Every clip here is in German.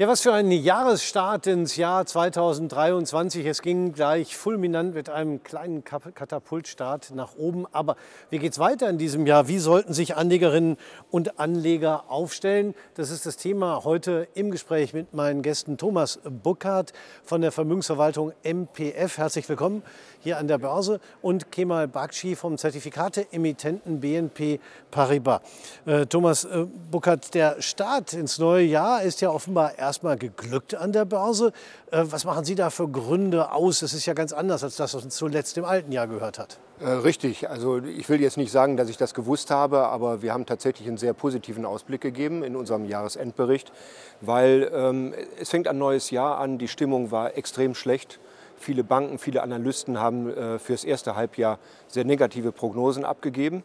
Ja, was für ein Jahresstart ins Jahr 2023. Es ging gleich fulminant mit einem kleinen Katapultstart nach oben. Aber wie geht es weiter in diesem Jahr? Wie sollten sich Anlegerinnen und Anleger aufstellen? Das ist das Thema heute im Gespräch mit meinen Gästen Thomas Buckhardt von der Vermögensverwaltung MPF. Herzlich willkommen hier an der Börse und Kemal Bakshi vom Zertifikate-Emittenten BNP Paribas. Äh, Thomas äh, Buckhardt, der Start ins neue Jahr ist ja offenbar erst erstmal geglückt an der Börse. Äh, was machen Sie da für Gründe aus? Das ist ja ganz anders als das, was uns zuletzt im alten Jahr gehört hat. Äh, richtig. Also ich will jetzt nicht sagen, dass ich das gewusst habe, aber wir haben tatsächlich einen sehr positiven Ausblick gegeben in unserem Jahresendbericht, weil ähm, es fängt ein neues Jahr an. Die Stimmung war extrem schlecht. Viele Banken, viele Analysten haben äh, fürs erste Halbjahr sehr negative Prognosen abgegeben.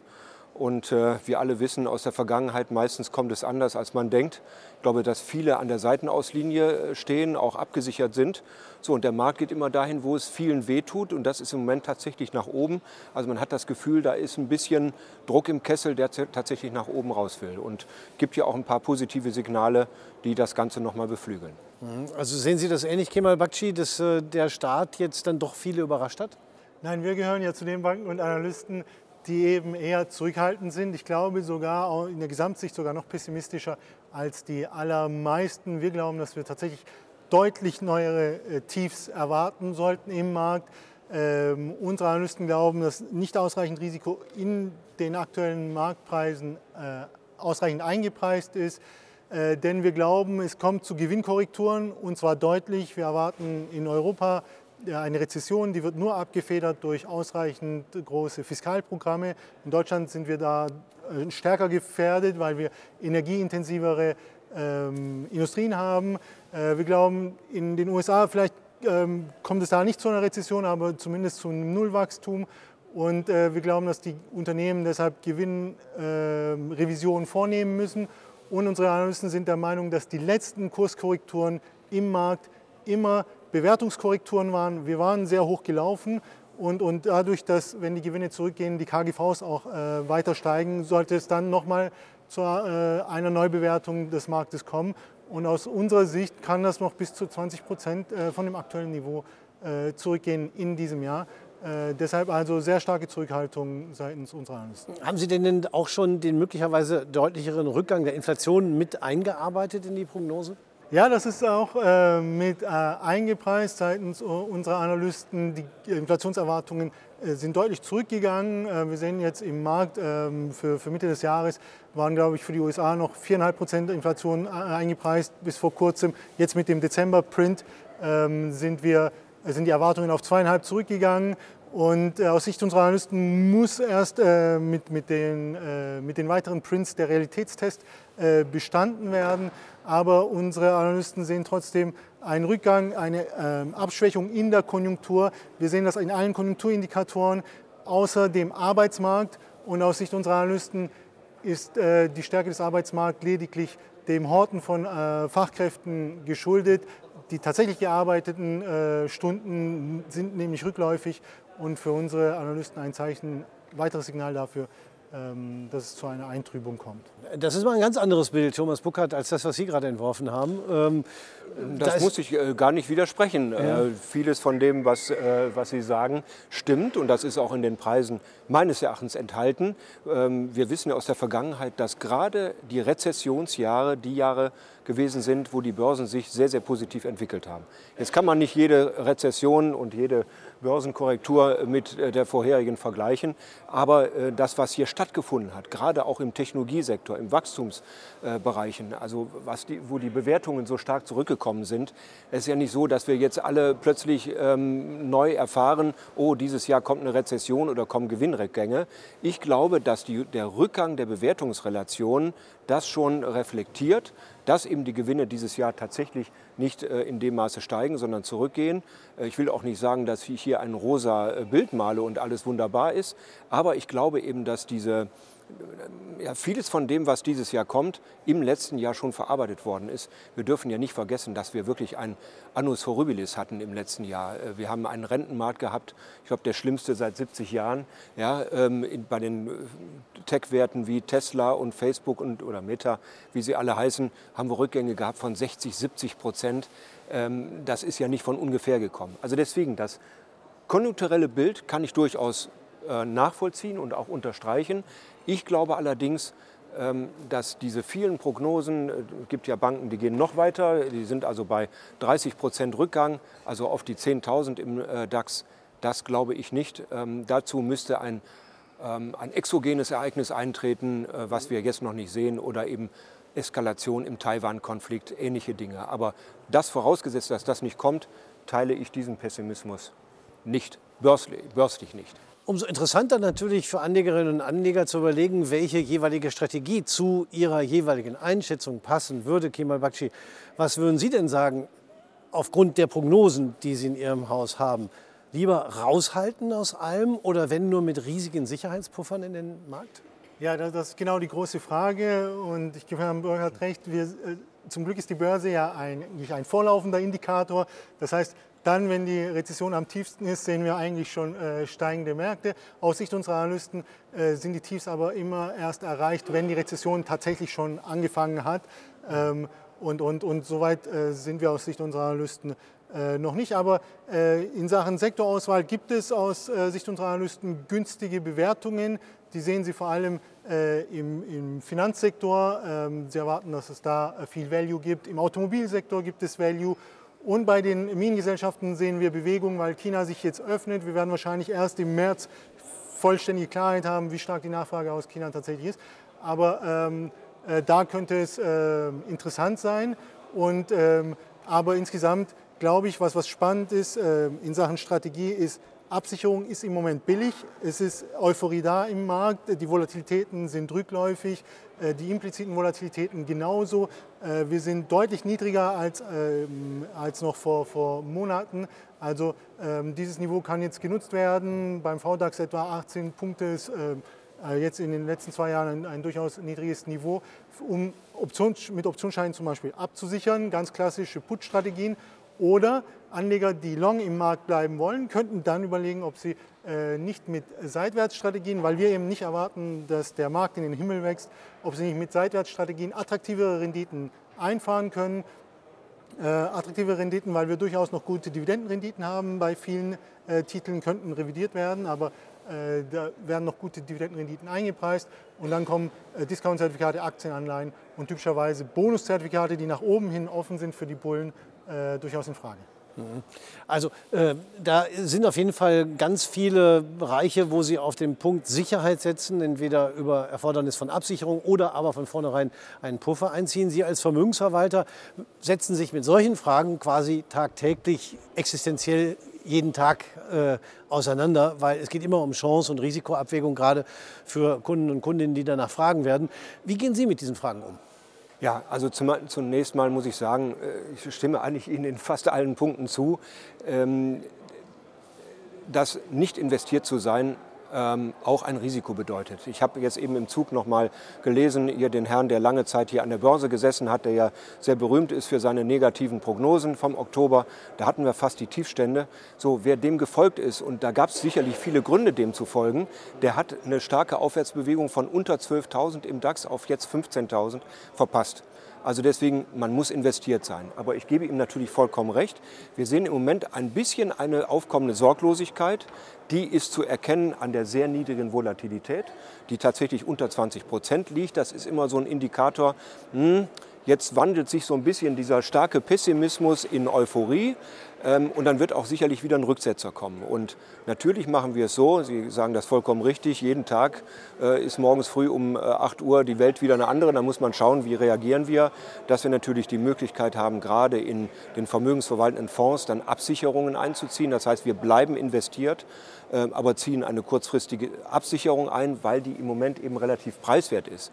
Und äh, wir alle wissen aus der Vergangenheit, meistens kommt es anders, als man denkt. Ich glaube, dass viele an der Seitenauslinie äh, stehen, auch abgesichert sind. So, und der Markt geht immer dahin, wo es vielen wehtut. Und das ist im Moment tatsächlich nach oben. Also man hat das Gefühl, da ist ein bisschen Druck im Kessel, der tatsächlich nach oben raus will. Und gibt ja auch ein paar positive Signale, die das Ganze nochmal beflügeln. Mhm. Also sehen Sie das ähnlich, Kemal Bakci, dass äh, der Staat jetzt dann doch viele überrascht hat? Nein, wir gehören ja zu den Banken und Analysten, die eben eher zurückhaltend sind. Ich glaube sogar in der Gesamtsicht sogar noch pessimistischer als die allermeisten. Wir glauben, dass wir tatsächlich deutlich neuere äh, Tiefs erwarten sollten im Markt. Ähm, unsere Analysten glauben, dass nicht ausreichend Risiko in den aktuellen Marktpreisen äh, ausreichend eingepreist ist. Äh, denn wir glauben, es kommt zu Gewinnkorrekturen und zwar deutlich. Wir erwarten in Europa eine Rezession, die wird nur abgefedert durch ausreichend große Fiskalprogramme. In Deutschland sind wir da äh, stärker gefährdet, weil wir energieintensivere ähm, Industrien haben. Äh, wir glauben, in den USA vielleicht ähm, kommt es da nicht zu einer Rezession, aber zumindest zu einem Nullwachstum. Und äh, wir glauben, dass die Unternehmen deshalb Gewinnrevisionen äh, vornehmen müssen. Und unsere Analysten sind der Meinung, dass die letzten Kurskorrekturen im Markt immer Bewertungskorrekturen waren. Wir waren sehr hoch gelaufen und, und dadurch, dass, wenn die Gewinne zurückgehen, die KGVs auch äh, weiter steigen, sollte es dann nochmal zu äh, einer Neubewertung des Marktes kommen. Und aus unserer Sicht kann das noch bis zu 20 Prozent äh, von dem aktuellen Niveau äh, zurückgehen in diesem Jahr. Äh, deshalb also sehr starke Zurückhaltung seitens unserer Analysten. Haben Sie denn auch schon den möglicherweise deutlicheren Rückgang der Inflation mit eingearbeitet in die Prognose? Ja, das ist auch äh, mit äh, eingepreist seitens unserer Analysten. Die Inflationserwartungen äh, sind deutlich zurückgegangen. Äh, wir sehen jetzt im Markt ähm, für, für, Mitte des Jahres waren, glaube ich, für die USA noch 4,5 Prozent Inflation eingepreist bis vor kurzem. Jetzt mit dem Dezember-Print ähm, sind, wir, sind die Erwartungen auf 2,5 zurückgegangen. Und äh, aus Sicht unserer Analysten muss erst äh, mit, mit, den, äh, mit den weiteren Prints der Realitätstest bestanden werden. Aber unsere Analysten sehen trotzdem einen Rückgang, eine ähm, Abschwächung in der Konjunktur. Wir sehen das in allen Konjunkturindikatoren, außer dem Arbeitsmarkt. Und aus Sicht unserer Analysten ist die Stärke des Arbeitsmarkts lediglich dem Horten von Fachkräften geschuldet. Die tatsächlich gearbeiteten Stunden sind nämlich rückläufig und für unsere Analysten ein Zeichen, weiteres Signal dafür, ähm, dass es zu einer Eintrübung kommt. Das ist mal ein ganz anderes Bild, Thomas Buckert, als das, was Sie gerade entworfen haben. Ähm, das da muss ich äh, gar nicht widersprechen. Ja. Äh, vieles von dem, was, äh, was Sie sagen, stimmt und das ist auch in den Preisen meines Erachtens enthalten. Ähm, wir wissen ja aus der Vergangenheit, dass gerade die Rezessionsjahre die Jahre gewesen sind, wo die Börsen sich sehr, sehr positiv entwickelt haben. Jetzt kann man nicht jede Rezession und jede Börsenkorrektur mit äh, der vorherigen vergleichen. Aber äh, das, was hier stattgefunden hat, gerade auch im Technologiesektor, im Wachstumsbereichen, also was die, wo die Bewertungen so stark zurückgekommen sind, ist ja nicht so, dass wir jetzt alle plötzlich ähm, neu erfahren, oh, dieses Jahr kommt eine Rezession oder kommen Gewinnrückgänge. Ich glaube, dass die, der Rückgang der Bewertungsrelationen das schon reflektiert, dass eben die Gewinne dieses Jahr tatsächlich nicht äh, in dem Maße steigen, sondern zurückgehen. Äh, ich will auch nicht sagen, dass ich hier ein rosa äh, Bild male und alles wunderbar ist, aber ich glaube eben, dass diese ja, vieles von dem, was dieses Jahr kommt, im letzten Jahr schon verarbeitet worden ist. Wir dürfen ja nicht vergessen, dass wir wirklich ein Annus Horribilis hatten im letzten Jahr. Äh, wir haben einen Rentenmarkt gehabt, ich glaube der schlimmste seit 70 Jahren. Ja, ähm, bei den äh, Tech-Werten wie Tesla und Facebook und, oder Meta, wie sie alle heißen, haben wir Rückgänge gehabt von 60, 70 Prozent. Ähm, das ist ja nicht von ungefähr gekommen. Also deswegen, das konjunkturelle Bild kann ich durchaus nachvollziehen und auch unterstreichen. Ich glaube allerdings, ähm, dass diese vielen Prognosen, es äh, gibt ja Banken, die gehen noch weiter, die sind also bei 30 Prozent Rückgang, also auf die 10.000 im äh, DAX. Das glaube ich nicht. Ähm, dazu müsste ein, ähm, ein exogenes Ereignis eintreten, was wir jetzt noch nicht sehen, oder eben Eskalation im Taiwan-Konflikt, ähnliche Dinge. Aber das vorausgesetzt, dass das nicht kommt, teile ich diesen Pessimismus nicht, börslich nicht. Umso interessanter natürlich für Anlegerinnen und Anleger zu überlegen, welche jeweilige Strategie zu ihrer jeweiligen Einschätzung passen würde. Kemal Bakshi, was würden Sie denn sagen, aufgrund der Prognosen, die Sie in Ihrem Haus haben? Lieber raushalten aus allem oder wenn nur mit riesigen Sicherheitspuffern in den Markt? Ja, das ist genau die große Frage und ich gebe Herrn Burkhardt recht. Wir, äh, zum Glück ist die Börse ja ein, ein vorlaufender Indikator. Das heißt, dann, wenn die Rezession am tiefsten ist, sehen wir eigentlich schon äh, steigende Märkte. Aus Sicht unserer Analysten äh, sind die Tiefs aber immer erst erreicht, wenn die Rezession tatsächlich schon angefangen hat. Ähm, und, und, und soweit äh, sind wir aus Sicht unserer Analysten äh, noch nicht. Aber äh, in Sachen Sektorauswahl gibt es aus äh, Sicht unserer Analysten günstige Bewertungen. Die sehen Sie vor allem im, im, Finanzsektor. Ähm, Sie erwarten, dass es da viel Value gibt. Im Automobilsektor gibt es Value. Und bei den Minengesellschaften sehen wir Bewegung, weil China sich jetzt öffnet. Wir werden wahrscheinlich erst im März vollständige Klarheit haben, wie stark die Nachfrage aus China tatsächlich ist. Aber ähm, äh, da könnte es äh, interessant sein. Und, ähm, aber insgesamt glaube ich, was, was spannend ist äh, in Sachen Strategie, ist, Absicherung ist im Moment billig. Es ist Euphorie da im Markt. Die Volatilitäten sind rückläufig. Äh, die impliziten Volatilitäten genauso. Äh, wir sind deutlich niedriger als, ähm, als noch vor, vor Monaten. Also ähm, dieses Niveau kann jetzt genutzt werden. Beim VDAX etwa 18 Punkte ist äh, jetzt in den letzten zwei Jahren ein, ein durchaus niedriges Niveau, um Options, mit Optionsscheinen zum Beispiel abzusichern. Ganz klassische Put-Strategien. Oder Anleger, die long im Markt bleiben wollen, könnten dann überlegen, ob sie äh, nicht mit Seitwärtsstrategien, weil wir eben nicht erwarten, dass der Markt in den Himmel wächst, ob sie nicht mit Seitwärtsstrategien attraktivere Renditen einfahren können. Äh, attraktive Renditen, weil wir durchaus noch gute Dividendenrenditen haben bei vielen äh, Titeln, könnten revidiert werden, aber äh, da werden noch gute Dividendenrenditen eingepreist und dann kommen äh, Discount-Zertifikate, Aktienanleihen und typischerweise Bonuszertifikate, die nach oben hin offen sind für die Bullen, äh, durchaus in Frage. Mhm. Also äh, da sind auf jeden Fall ganz viele Bereiche, wo Sie auf den Punkt Sicherheit setzen, entweder über Erfordernis von Absicherung oder aber von vornherein einen Puffer einziehen. Sie als Vermögensverwalter setzen sich mit solchen Fragen quasi tagtäglich existenziell jeden Tag äh, auseinander, weil es geht immer um Chance und Risikoabwägung, gerade für Kunden und Kundinnen, die danach fragen werden. Wie gehen Sie mit diesen Fragen um? Ja, also zunächst mal muss ich sagen, äh, ich stimme eigentlich Ihnen in fast allen Punkten zu. Ähm, das nicht investiert zu sein ähm, auch ein Risiko bedeutet. Ich habe jetzt eben im Zug noch mal gelesen, hier den Herrn, der lange Zeit hier an der Börse gesessen hat, der ja sehr berühmt ist für seine negativen Prognosen vom Oktober. Da hatten wir fast die Tiefstände. So, wer dem gefolgt ist, und da gab es sicherlich viele Gründe, dem zu folgen, der hat eine starke Aufwärtsbewegung von unter 12.000 im DAX auf jetzt 15.000 verpasst. Also deswegen, man muss investiert sein. Aber ich gebe ihm natürlich vollkommen recht. Wir sehen im Moment ein bisschen eine aufkommende Sorglosigkeit. Die ist zu erkennen an der sehr niedrigen Volatilität, die tatsächlich unter 20 Prozent liegt. Das ist immer so ein Indikator. Hm, Jetzt wandelt sich so ein bisschen dieser starke Pessimismus in Euphorie ähm, und dann wird auch sicherlich wieder ein Rücksetzer kommen. Und natürlich machen wir es so, Sie sagen das vollkommen richtig, jeden Tag äh, ist morgens früh um äh, 8 Uhr die Welt wieder eine andere. Da muss man schauen, wie reagieren wir, dass wir natürlich die Möglichkeit haben, gerade in den vermögensverwaltenden Fonds dann Absicherungen einzuziehen. Das heißt, wir bleiben investiert, äh, aber ziehen eine kurzfristige Absicherung ein, weil die im Moment eben relativ preiswert ist.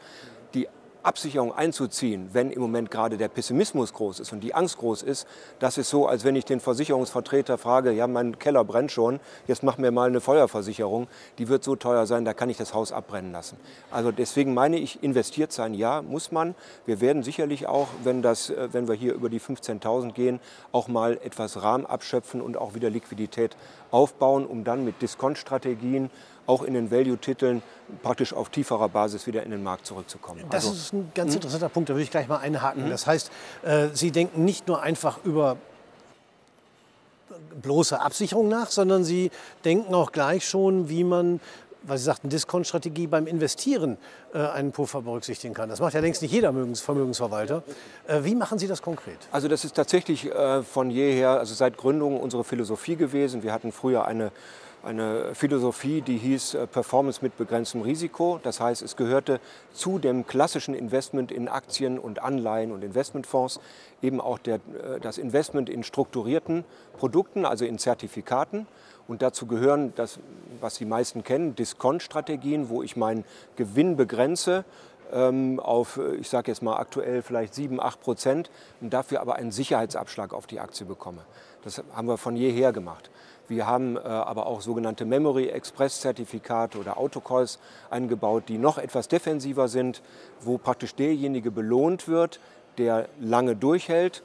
Absicherung einzuziehen, wenn im Moment gerade der Pessimismus groß ist und die Angst groß ist, das ist so, als wenn ich den Versicherungsvertreter frage, ja, mein Keller brennt schon, jetzt mach mir mal eine Feuerversicherung, die wird so teuer sein, da kann ich das Haus abbrennen lassen. Also deswegen meine ich, investiert sein, ja, muss man. Wir werden sicherlich auch, wenn, das, äh, wenn wir hier über die 15.000 gehen, auch mal etwas Rahmen abschöpfen und auch wieder Liquidität aufbauen, um dann mit Diskontstrategien auch in den Value-Titeln praktisch auf tieferer Basis wieder in den Markt zurückzukommen. Das also, ist ein ganz interessanter Punkt, da würde ich gleich mal einhaken. Mhm. Das heißt, äh, Sie denken nicht nur einfach über bloße Absicherung nach, sondern Sie denken auch gleich schon, wie man weil Sie sagten, Diskontstrategie beim Investieren äh, einen Puffer berücksichtigen kann. Das macht ja längst nicht jeder Vermögensverwalter. Äh, wie machen Sie das konkret? Also das ist tatsächlich äh, von jeher, also seit Gründung unsere Philosophie gewesen. Wir hatten früher eine eine Philosophie, die hieß äh, Performance mit begrenztem Risiko. Das heißt, es gehörte zu dem klassischen Investment in Aktien und Anleihen und Investmentfonds eben auch der, äh, das Investment in strukturierten Produkten, also in Zertifikaten. Und dazu gehören das, was die meisten kennen, Diskont-Strategien, wo ich meinen Gewinn begrenze ähm, auf, ich sage jetzt mal aktuell vielleicht 7, 8 Prozent und dafür aber einen Sicherheitsabschlag auf die Aktie bekomme. Das haben wir von jeher gemacht. Wir haben äh, aber auch sogenannte Memory Express Zertifikate oder Autocalls eingebaut, die noch etwas defensiver sind, wo praktisch derjenige belohnt wird, der lange durchhält.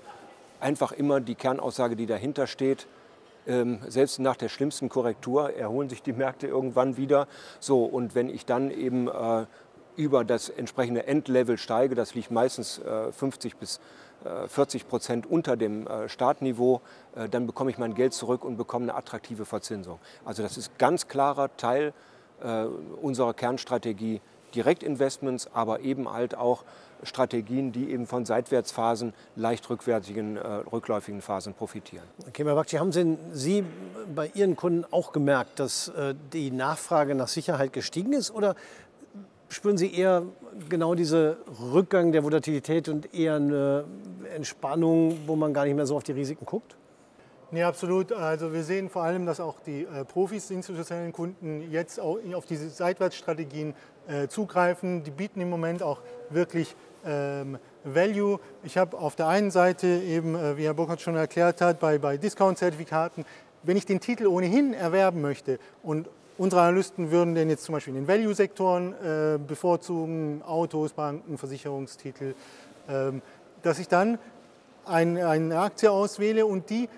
Einfach immer die Kernaussage, die dahinter steht, ähm, selbst nach der schlimmsten Korrektur erholen sich die Märkte irgendwann wieder. So, und wenn ich dann eben äh, über das entsprechende Endlevel steige, das liegt meistens äh, 50 bis 40 äh, Prozent unter dem äh, Startniveau, äh, dann bekomme ich mein Geld zurück und bekomme eine attraktive Verzinsung. Also das ist ganz klarer Teil unserer Kernstrategie, Direktinvestments, aber eben halt auch Strategien, die eben von Seitwärtsphasen, leicht rückwärtigen, rückläufigen Phasen profitieren. Okay, Herr Bakci, haben Sie, bei Ihren Kunden auch gemerkt, dass die Nachfrage nach Sicherheit gestiegen ist oder spüren Sie eher genau diesen Rückgang der Volatilität und eher eine Entspannung, wo man gar nicht mehr so auf die Risiken guckt? Nee, absolut. Also wir sehen vor allem, dass auch die äh, Profis, die institutionellen Kunden jetzt auch auf diese Seitwärtsstrategien äh, zugreifen. Die bieten im Moment auch wirklich ähm, Value. Ich habe auf der einen Seite eben, äh, wie Herr Burkhardt schon erklärt hat, bei, bei Discount-Zertifikaten, wenn ich den Titel ohnehin erwerben möchte und Unsere Analysten würden den jetzt zum Beispiel in den Value-Sektoren äh, bevorzugen, Autos, Banken, Versicherungstitel, ähm, dass ich dann ein, eine Aktie auswähle und die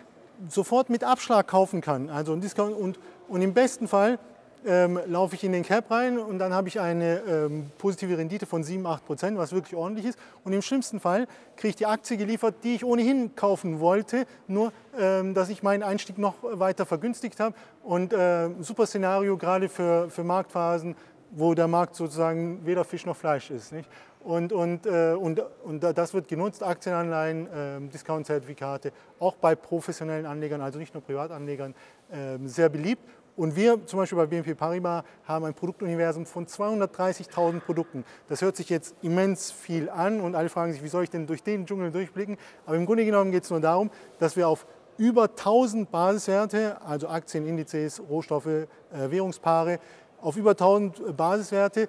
sofort mit Abschlag kaufen kann. Also und, und im besten Fall ähm, laufe ich in den Cap rein und dann habe ich eine ähm, positive Rendite von 7, 8 Prozent, was wirklich ordentlich ist. Und im schlimmsten Fall kriege ich die Aktie geliefert, die ich ohnehin kaufen wollte, nur ähm, dass ich meinen Einstieg noch weiter vergünstigt habe. Und äh, super Szenario gerade für, für Marktphasen, wo der Markt sozusagen weder Fisch noch Fleisch ist. Nicht? Und, und, äh, und, und das wird genutzt, Aktienanleihen, äh, Discount-Zertifikate, auch bei professionellen Anlegern, also nicht nur Privatanlegern, äh, sehr beliebt. Und wir zum Beispiel bei BNP Paribas haben ein Produktuniversum von 230.000 Produkten. Das hört sich jetzt immens viel an und alle fragen sich, wie soll ich denn durch den Dschungel durchblicken? Aber im Grunde genommen geht es nur darum, dass wir auf über 1000 Basiswerte, also Aktien, Indizes, Rohstoffe, äh, Währungspaare, auf über 1000 Basiswerte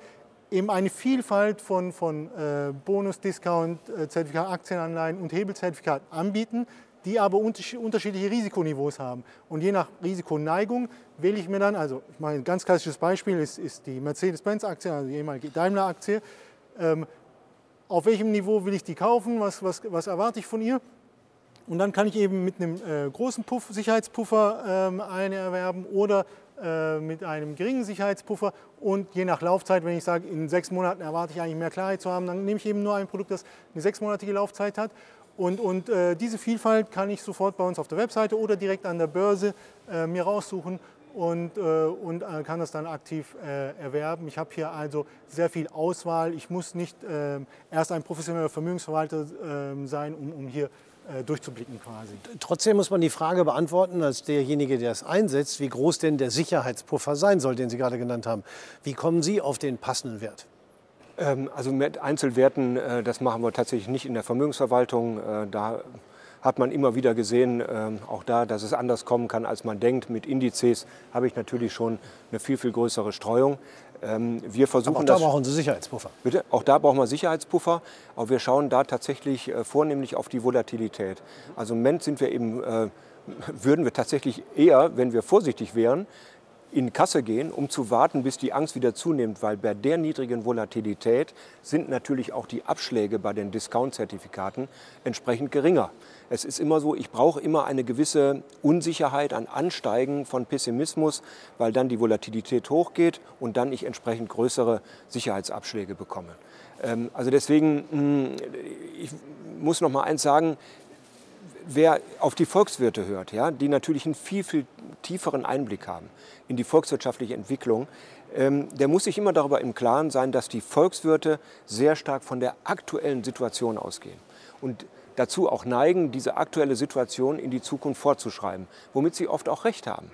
eben eine Vielfalt von, von äh, Bonus, Discount, äh, Zertifikat, Aktienanleihen und Hebelzertifikaten anbieten, die aber unterschiedliche Risikoniveaus haben. Und je nach Risikoneigung wähle ich mir dann, also ich mache ein ganz klassisches Beispiel, ist, ist die Mercedes-Benz-Aktie, also die ehemalige Daimler-Aktie. Ähm, auf welchem Niveau will ich die kaufen, was, was, was erwarte ich von ihr? Und dann kann ich eben mit einem äh, großen Puff, Sicherheitspuffer ähm, eine erwerben oder äh, mit einem geringen Sicherheitspuffer. Und je nach Laufzeit, wenn ich sage, in sechs Monaten erwarte ich eigentlich mehr Klarheit zu haben, dann nehme ich eben nur ein Produkt, das eine sechsmonatige Laufzeit hat. Und, und äh, diese Vielfalt kann ich sofort bei uns auf der Webseite oder direkt an der Börse äh, mir raussuchen und, äh, und äh, kann das dann aktiv äh, erwerben. Ich habe hier also sehr viel Auswahl. Ich muss nicht ähm, erst ein professioneller Vermögensverwalter ähm, sein, um, um hier äh, durchzublicken quasi. Trotzdem muss man die Frage beantworten, als derjenige, der es einsetzt, wie groß denn der Sicherheitspuffer sein soll, den Sie gerade genannt haben. Wie kommen Sie auf den passenden Wert? Ähm, also mit Einzelwerten, äh, das machen wir tatsächlich nicht in der Vermögensverwaltung. Äh, da hat man immer wieder gesehen, ähm, auch da, dass es anders kommen kann, als man denkt. Mit Indizes habe ich natürlich schon eine viel, viel größere Streuung. Ähm, wir versuchen Aber auch da das, brauchen Sie Sicherheitspuffer. Bitte? Auch da brauchen wir Sicherheitspuffer, aber wir schauen da tatsächlich äh, vornehmlich auf die Volatilität. Also im Moment sind wir eben, würden wir tatsächlich eher, wenn wir vorsichtig wären, in Kasse gehen, um zu warten, bis die Angst wieder zunimmt, weil bei der niedrigen Volatilität sind natürlich auch die Abschläge bei den Discount-Zertifikaten entsprechend geringer. Es ist immer so, ich brauche immer eine gewisse Unsicherheit, ein Ansteigen von Pessimismus, weil dann die Volatilität hochgeht und dann ich entsprechend größere Sicherheitsabschläge bekomme. Ähm, also deswegen, hm, ich muss noch mal eins sagen, wer auf die Volkswirte hört, ja, die natürlich einen viel, viel tieferen Einblick haben in die volkswirtschaftliche Entwicklung, ähm, der muss sich immer darüber im Klaren sein, dass die Volkswirte sehr stark von der aktuellen Situation ausgehen und dazu auch neigen, diese aktuelle Situation in die Zukunft vorzuschreiben, womit sie oft auch recht haben.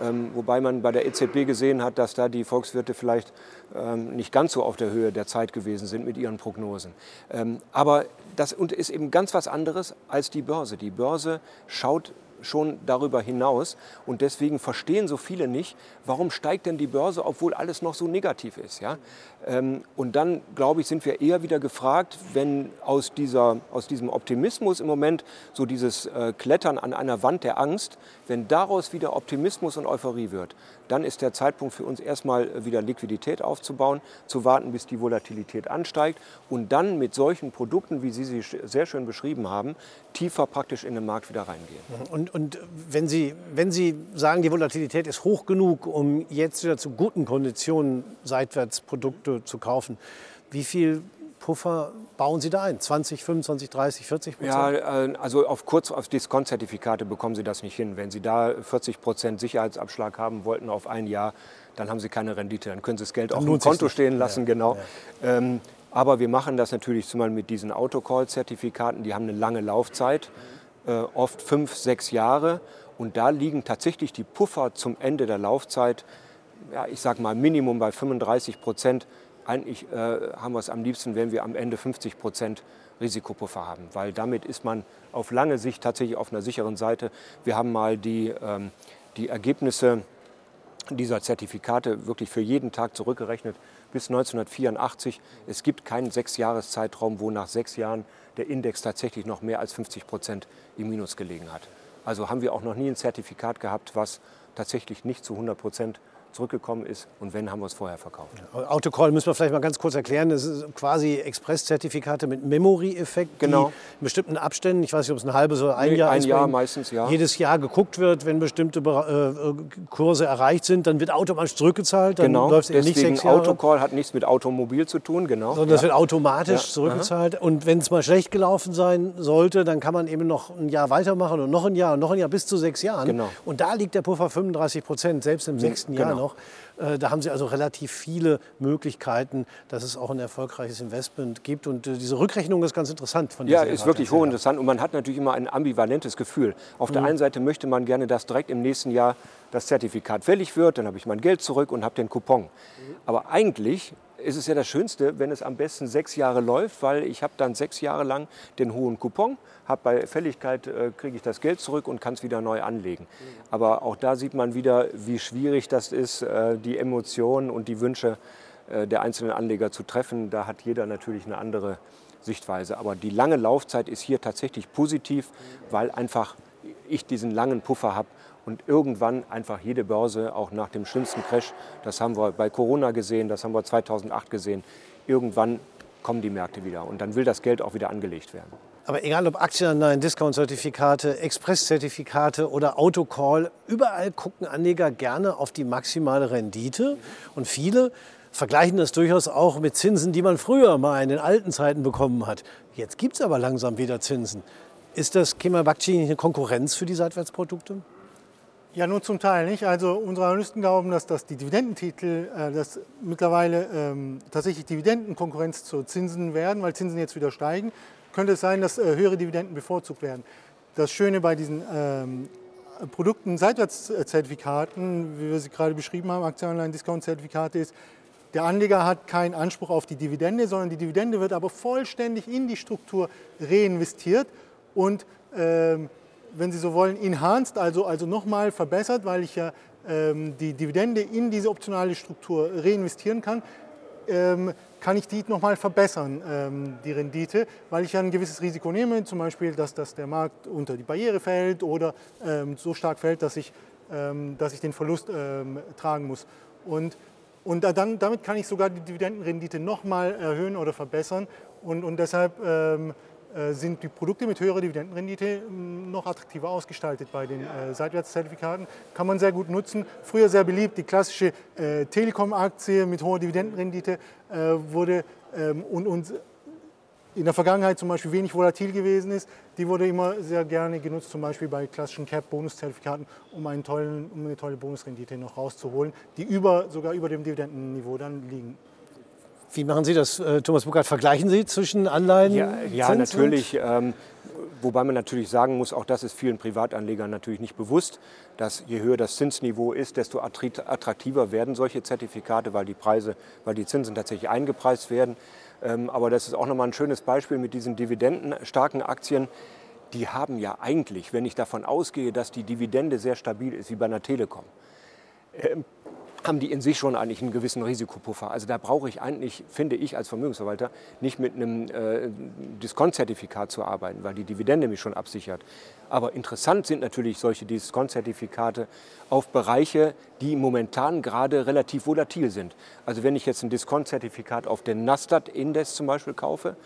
Ähm, wobei man bei der EZB gesehen hat, dass da die Volkswirte vielleicht ähm, nicht ganz so auf der Höhe der Zeit gewesen sind mit ihren Prognosen. Ähm, aber das ist eben ganz was anderes als die Börse. Die Börse schaut schon darüber hinaus. Und deswegen verstehen so viele nicht, warum steigt denn die Börse, obwohl alles noch so negativ ist. Ja? Ähm, und dann, glaube ich, sind wir eher wieder gefragt, wenn aus, dieser, aus diesem Optimismus im Moment so dieses äh, Klettern an einer Wand der Angst, wenn daraus wieder Optimismus und Euphorie wird, dann ist der Zeitpunkt für uns erstmal wieder Liquidität aufzubauen, zu warten, bis die Volatilität ansteigt und dann mit solchen Produkten, wie Sie sie sehr schön beschrieben haben, tiefer praktisch in den Markt wieder reingehen. Und, und wenn, Sie, wenn Sie sagen, die Volatilität ist hoch genug, um jetzt wieder zu guten Konditionen seitwärts Produkte zu kaufen, wie viel Puffer bauen Sie da ein? 20, 25, 30, 40 Prozent? Ja, äh, also auf kurz auf Discount-Zertifikate bekommen Sie das nicht hin. Wenn Sie da 40 Prozent Sicherheitsabschlag haben wollten auf ein Jahr, dann haben Sie keine Rendite. Dann können Sie das Geld Dann auf dem Konto stehen lassen, Ja, genau. ja. Ähm, aber wir machen das natürlich zumal mit diesen Autocall-Zertifikaten. Die haben eine lange Laufzeit, äh, oft fünf, sechs Jahre. Und da liegen tatsächlich die Puffer zum Ende der Laufzeit, ja, ich sage mal Minimum bei 35 Prozent. Eigentlich äh, haben wir es am liebsten, wenn wir am Ende 50 Prozent Risikopuffer haben, weil damit ist man auf lange Sicht tatsächlich auf einer sicheren Seite. Wir haben mal die, ähm, die Ergebnisse dieser Zertifikate wirklich für jeden Tag zurückgerechnet bis 1984. Es gibt keinen Sechsjahreszeitraum, wo nach sechs Jahren der Index tatsächlich noch mehr als 50 Prozent im Minus gelegen hat. Also haben wir auch noch nie ein Zertifikat gehabt, was tatsächlich nicht zu 100 Prozent zurückgekommen ist. Und wenn, haben wir es vorher verkauft. Autocall müssen wir vielleicht mal ganz kurz erklären. Das ist quasi Express-Zertifikate mit Memory-Effekt, Genau. die in bestimmten Abständen, ich weiß nicht, ob es ein halbes oder ein Nee, Jahr ein ist, Jahr meistens, ja. jedes Jahr geguckt wird, wenn bestimmte äh, Kurse erreicht sind, dann wird automatisch zurückgezahlt, dann Genau, läuft es eben nicht deswegen sechs Jahre. Autocall hat nichts mit Automobil zu tun, genau. sondern das Ja. wird automatisch Ja, zurückgezahlt. Und wenn es mal schlecht gelaufen sein sollte, dann kann man eben noch ein Jahr weitermachen und noch ein Jahr und noch ein Jahr bis zu sechs Jahren. Genau. Und da liegt der Puffer 35 Prozent, selbst im sechsten Jahr genau. Noch. Äh, Da haben Sie also relativ viele Möglichkeiten, dass es auch ein erfolgreiches Investment gibt. Und äh, diese Rückrechnung ist ganz interessant. Von Ja, ist wirklich hochinteressant und man hat natürlich immer ein ambivalentes Gefühl. Auf Mhm. der einen Seite möchte man gerne, dass direkt im nächsten Jahr das Zertifikat fällig wird, dann habe ich mein Geld zurück und habe den Coupon. Aber eigentlich ist es ja das Schönste, wenn es am besten sechs Jahre läuft, weil ich habe dann sechs Jahre lang den hohen Coupon, habe bei Fälligkeit äh, kriege ich das Geld zurück und kann es wieder neu anlegen. Aber auch da sieht man wieder, wie schwierig das ist, äh, die Emotionen und die Wünsche äh, der einzelnen Anleger zu treffen. Da hat jeder natürlich eine andere Sichtweise. Aber die lange Laufzeit ist hier tatsächlich positiv, weil einfach ich diesen langen Puffer habe und irgendwann einfach jede Börse, auch nach dem schlimmsten Crash, das haben wir bei Corona gesehen, das haben wir 2008 gesehen, irgendwann kommen die Märkte wieder und dann will das Geld auch wieder angelegt werden. Aber egal ob Aktienanleihen, Discount-Zertifikate, Express-Zertifikate oder Autocall, überall gucken Anleger gerne auf die maximale Rendite. Und viele vergleichen das durchaus auch mit Zinsen, die man früher mal in den alten Zeiten bekommen hat. Jetzt gibt es aber langsam wieder Zinsen. Ist das Kimabakchi nicht eine Konkurrenz für die Seitwärtsprodukte? Ja, nur zum Teil nicht. Also unsere Analysten glauben, dass, dass die Dividendentitel, äh, dass mittlerweile ähm, tatsächlich Dividendenkonkurrenz zu Zinsen werden, weil Zinsen jetzt wieder steigen. Könnte es sein, dass äh, höhere Dividenden bevorzugt werden. Das Schöne bei diesen ähm, Produkten, Seitwärtszertifikaten, wie wir sie gerade beschrieben haben, Aktienanleihen, Discount-Zertifikate, ist, der Anleger hat keinen Anspruch auf die Dividende, sondern die Dividende wird aber vollständig in die Struktur reinvestiert und ähm, wenn Sie so wollen, enhanced, also, also nochmal verbessert, weil ich ja ähm, die Dividende in diese optionale Struktur reinvestieren kann, ähm, kann ich die nochmal verbessern, ähm, die Rendite, weil ich ein gewisses Risiko nehme, zum Beispiel, dass, dass der Markt unter die Barriere fällt oder ähm, so stark fällt, dass ich, ähm, dass ich den Verlust ähm, tragen muss. Und, und dann, damit kann ich sogar die Dividendenrendite nochmal erhöhen oder verbessern und, und deshalb sind die Produkte mit höherer Dividendenrendite hm, noch attraktiver ausgestaltet bei den äh, Seitwärtszertifikaten. Kann man sehr gut nutzen. Früher sehr beliebt, die klassische äh, Telekom-Aktie mit hoher Dividendenrendite äh, wurde ähm, und, und in der Vergangenheit zum Beispiel wenig volatil gewesen ist, die wurde immer sehr gerne genutzt, zum Beispiel bei klassischen Cap-Bonuszertifikaten, um, um eine tolle Bonusrendite noch rauszuholen, die über, sogar über dem Dividendenniveau dann liegen. Wie machen Sie das, äh, Thomas Burkhardt? Vergleichen Sie zwischen Anleihen? Ja, ja natürlich. Ähm, wobei man natürlich sagen muss, auch das ist vielen Privatanlegern natürlich nicht bewusst, dass je höher das Zinsniveau ist, desto attraktiver werden solche Zertifikate, weil die Preise, weil die Zinsen tatsächlich eingepreist werden. Ähm, aber das ist auch nochmal ein schönes Beispiel mit diesen dividendenstarken Aktien. Die haben ja eigentlich, wenn ich davon ausgehe, dass die Dividende sehr stabil ist, wie bei einer Telekom, ähm, haben die in sich schon eigentlich einen gewissen Risikopuffer. Also da brauche ich eigentlich, finde ich als Vermögensverwalter, nicht mit einem äh, Diskontzertifikat zu arbeiten, weil die Dividende mich schon absichert. Aber interessant sind natürlich solche Diskontzertifikate auf Bereiche, die momentan gerade relativ volatil sind. Also wenn ich jetzt ein Diskontzertifikat auf den Nasdaq-Index zum Beispiel kaufe,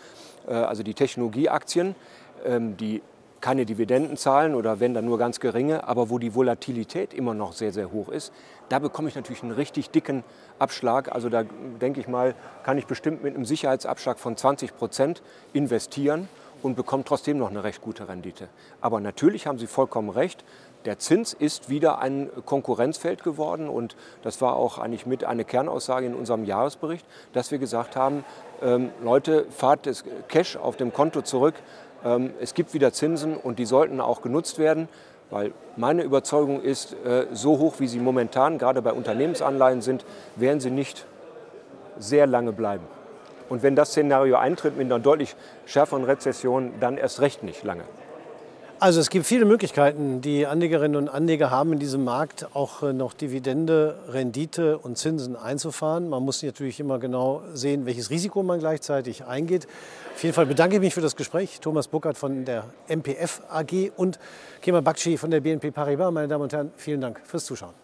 äh, also die Technologieaktien, ähm, die keine Dividenden zahlen oder wenn dann nur ganz geringe, aber wo die Volatilität immer noch sehr, sehr hoch ist, da bekomme ich natürlich einen richtig dicken Abschlag. Also da denke ich mal, kann ich bestimmt mit einem Sicherheitsabschlag von 20 Prozent investieren und bekomme trotzdem noch eine recht gute Rendite. Aber natürlich haben Sie vollkommen recht, der Zins ist wieder ein Konkurrenzfeld geworden und das war auch eigentlich mit eine Kernaussage in unserem Jahresbericht, dass wir gesagt haben, ähm, Leute, fahrt das Cash auf dem Konto zurück, ähm, es gibt wieder Zinsen und die sollten auch genutzt werden, weil meine Überzeugung ist, äh, so hoch wie sie momentan gerade bei Unternehmensanleihen sind, werden sie nicht sehr lange bleiben. Und wenn das Szenario eintritt mit einer deutlich schärferen Rezession, dann erst recht nicht lange. Also es gibt viele Möglichkeiten, die Anlegerinnen und Anleger haben in diesem Markt auch äh, noch Dividende, Rendite und Zinsen einzufahren. Man muss natürlich immer genau sehen, welches Risiko man gleichzeitig eingeht. Auf jeden Fall bedanke ich mich für das Gespräch. Thomas Buckert von der MPF AG und Kemal Bakci von der BNP Paribas. Meine Damen und Herren, vielen Dank fürs Zuschauen.